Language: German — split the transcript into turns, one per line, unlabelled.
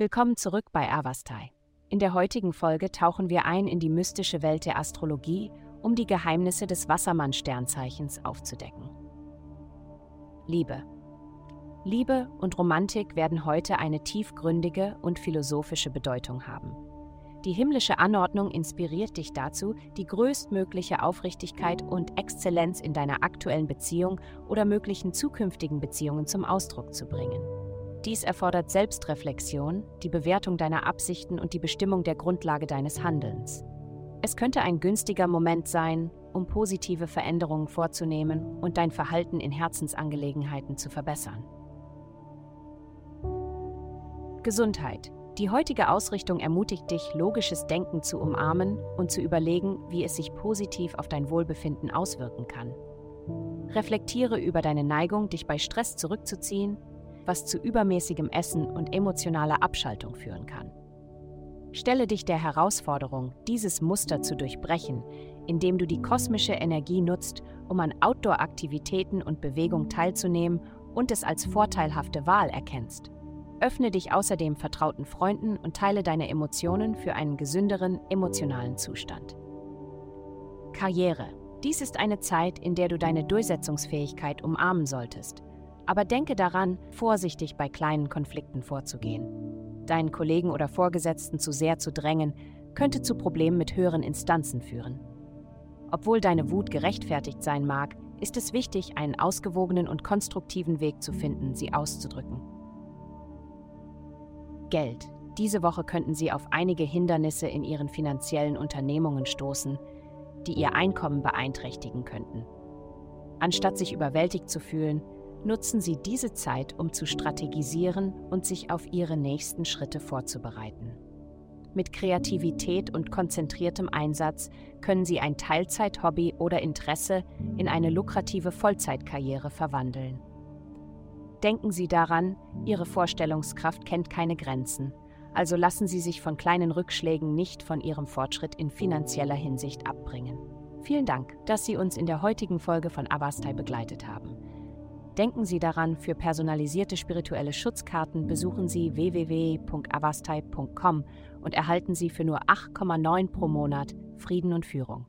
Willkommen zurück bei Avastai. In der heutigen Folge tauchen wir ein in die mystische Welt der Astrologie, um die Geheimnisse des Wassermann-Sternzeichens aufzudecken. Liebe. Liebe und Romantik werden heute eine tiefgründige und philosophische Bedeutung haben. Die himmlische Anordnung inspiriert dich dazu, die größtmögliche Aufrichtigkeit und Exzellenz in deiner aktuellen Beziehung oder möglichen zukünftigen Beziehungen zum Ausdruck zu bringen. Dies erfordert Selbstreflexion, die Bewertung deiner Absichten und die Bestimmung der Grundlage deines Handelns. Es könnte ein günstiger Moment sein, um positive Veränderungen vorzunehmen und dein Verhalten in Herzensangelegenheiten zu verbessern. Gesundheit. Die heutige Ausrichtung ermutigt dich, logisches Denken zu umarmen und zu überlegen, wie es sich positiv auf dein Wohlbefinden auswirken kann. Reflektiere über deine Neigung, dich bei Stress zurückzuziehen was zu übermäßigem Essen und emotionaler Abschaltung führen kann. Stelle dich der Herausforderung, dieses Muster zu durchbrechen, indem du die kosmische Energie nutzt, um an Outdoor-Aktivitäten und Bewegung teilzunehmen und es als vorteilhafte Wahl erkennst. Öffne dich außerdem vertrauten Freunden und teile deine Emotionen für einen gesünderen emotionalen Zustand. Karriere. Dies ist eine Zeit, in der du deine Durchsetzungsfähigkeit umarmen solltest aber denke daran, vorsichtig bei kleinen Konflikten vorzugehen. Deinen Kollegen oder Vorgesetzten zu sehr zu drängen, könnte zu Problemen mit höheren Instanzen führen. Obwohl deine Wut gerechtfertigt sein mag, ist es wichtig, einen ausgewogenen und konstruktiven Weg zu finden, sie auszudrücken. Geld. Diese Woche könnten Sie auf einige Hindernisse in Ihren finanziellen Unternehmungen stoßen, die Ihr Einkommen beeinträchtigen könnten. Anstatt sich überwältigt zu fühlen, nutzen Sie diese Zeit, um zu strategisieren und sich auf Ihre nächsten Schritte vorzubereiten. Mit Kreativität und konzentriertem Einsatz können Sie ein Teilzeit-Hobby oder Interesse in eine lukrative Vollzeitkarriere verwandeln. Denken Sie daran, Ihre Vorstellungskraft kennt keine Grenzen, also lassen Sie sich von kleinen Rückschlägen nicht von Ihrem Fortschritt in finanzieller Hinsicht abbringen. Vielen Dank, dass Sie uns in der heutigen Folge von Avastai begleitet haben. Denken Sie daran, für personalisierte spirituelle Schutzkarten besuchen Sie www.avastai.com und erhalten Sie für nur 8,9 pro Monat Frieden und Führung.